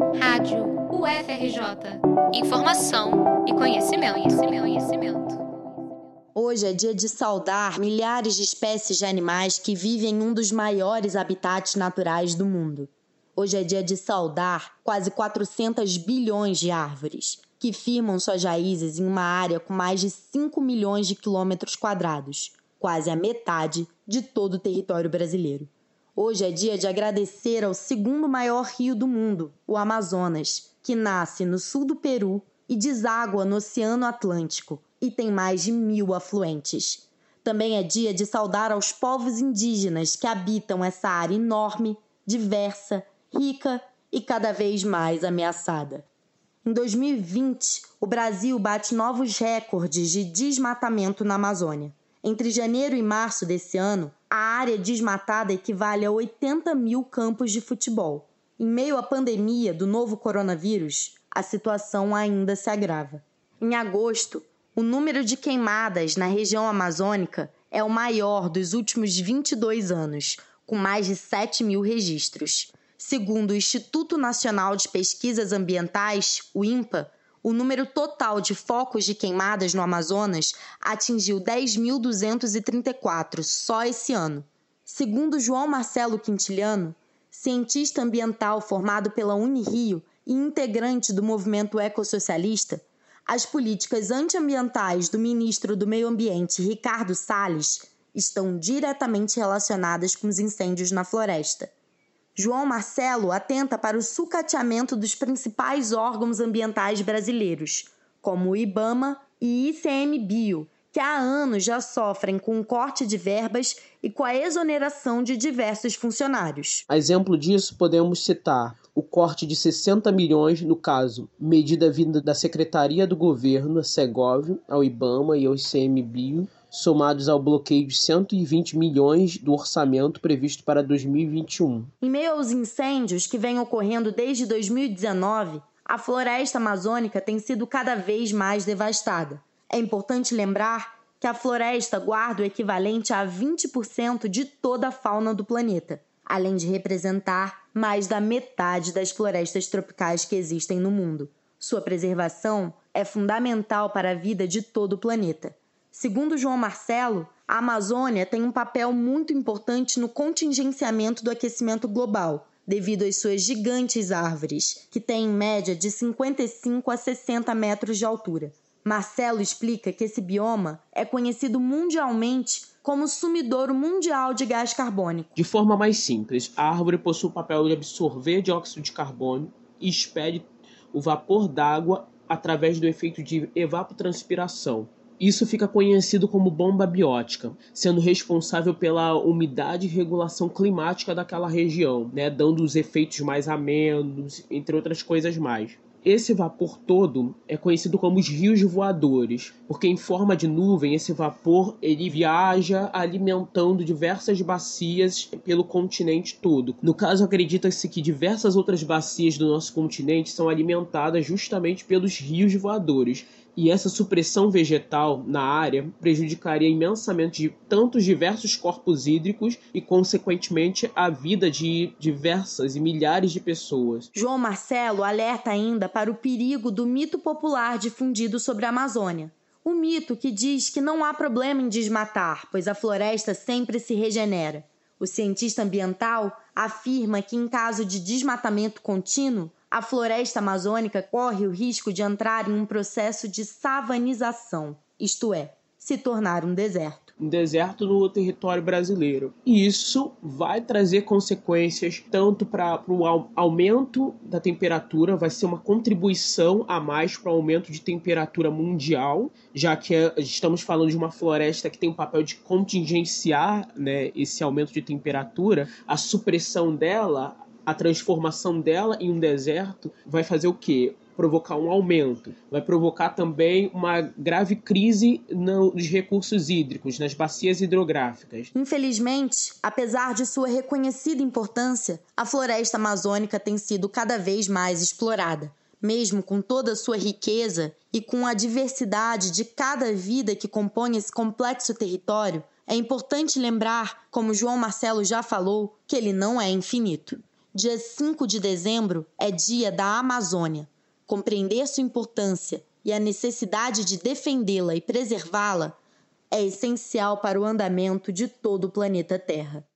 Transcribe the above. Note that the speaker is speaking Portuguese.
Rádio UFRJ. Informação e conhecimento, conhecimento, conhecimento. Hoje é dia de saudar milhares de espécies de animais que vivem em um dos maiores habitats naturais do mundo. Hoje é dia de saudar quase 400 bilhões de árvores, que firmam suas raízes em uma área com mais de 5 milhões de quilômetros quadrados, quase a metade de todo o território brasileiro. Hoje é dia de agradecer ao segundo maior rio do mundo, o Amazonas, que nasce no sul do Peru e deságua no Oceano Atlântico e tem mais de mil afluentes. Também é dia de saudar aos povos indígenas que habitam essa área enorme, diversa, rica e cada vez mais ameaçada. Em 2020, o Brasil bate novos recordes de desmatamento na Amazônia. Entre janeiro e março desse ano, a área desmatada equivale a 80 mil campos de futebol. Em meio à pandemia do novo coronavírus, a situação ainda se agrava. Em agosto, o número de queimadas na região amazônica é o maior dos últimos 22 anos, com mais de 7 mil registros. Segundo o Instituto Nacional de Pesquisas Ambientais, o INPA, o número total de focos de queimadas no Amazonas atingiu 10.234 só esse ano. Segundo João Marcelo Quintiliano, cientista ambiental formado pela Unirio e integrante do movimento ecossocialista, as políticas antiambientais do ministro do Meio Ambiente, Ricardo Salles, estão diretamente relacionadas com os incêndios na floresta. João Marcelo atenta para o sucateamento dos principais órgãos ambientais brasileiros, como o IBAMA e ICMBio, que há anos já sofrem com o corte de verbas e com a exoneração de diversos funcionários. A exemplo disso, podemos citar o corte de 60 milhões, no caso, medida vinda da Secretaria do Governo, a Segov, ao IBAMA e ao ICMBio, somados ao bloqueio de 120 milhões do orçamento previsto para 2021. Em meio aos incêndios que vêm ocorrendo desde 2019, a floresta amazônica tem sido cada vez mais devastada. É importante lembrar que a floresta guarda o equivalente a 20% de toda a fauna do planeta, além de representar mais da metade das florestas tropicais que existem no mundo. Sua preservação é fundamental para a vida de todo o planeta. Segundo João Marcelo, a Amazônia tem um papel muito importante no contingenciamento do aquecimento global, devido às suas gigantes árvores, que têm em média de 55 a 60 metros de altura. Marcelo explica que esse bioma é conhecido mundialmente como sumidouro mundial de gás carbônico. De forma mais simples, a árvore possui o papel de absorver dióxido de carbono e expede o vapor d'água através do efeito de evapotranspiração, isso fica conhecido como bomba biótica, sendo responsável pela umidade e regulação climática daquela região, né, dando os efeitos mais amenos, entre outras coisas mais. Esse vapor todo é conhecido como os rios voadores, porque em forma de nuvem esse vapor ele viaja alimentando diversas bacias pelo continente todo. No caso, acredita-se que diversas outras bacias do nosso continente são alimentadas justamente pelos rios voadores e essa supressão vegetal na área prejudicaria imensamente tantos diversos corpos hídricos e, consequentemente, a vida de diversas e milhares de pessoas. João Marcelo alerta ainda para o perigo do mito popular difundido sobre a Amazônia. O mito que diz que não há problema em desmatar, pois a floresta sempre se regenera. O cientista ambiental afirma que, em caso de desmatamento contínuo, a floresta amazônica corre o risco de entrar em um processo de savanização, isto é, se tornar um deserto. Um deserto no território brasileiro. E isso vai trazer consequências tanto para o aumento da temperatura, vai ser uma contribuição a mais para o aumento de temperatura mundial, já que é, estamos falando de uma floresta que tem o papel de contingenciar né, esse aumento de temperatura, a supressão dela a transformação dela em um deserto vai fazer o quê? Provocar um aumento, vai provocar também uma grave crise nos recursos hídricos, nas bacias hidrográficas. Infelizmente, apesar de sua reconhecida importância, a floresta amazônica tem sido cada vez mais explorada. Mesmo com toda a sua riqueza e com a diversidade de cada vida que compõe esse complexo território, é importante lembrar, como João Marcelo já falou, que ele não é infinito. Dia 5 de dezembro é dia da Amazônia. Compreender sua importância e a necessidade de defendê-la e preservá-la é essencial para o andamento de todo o planeta Terra.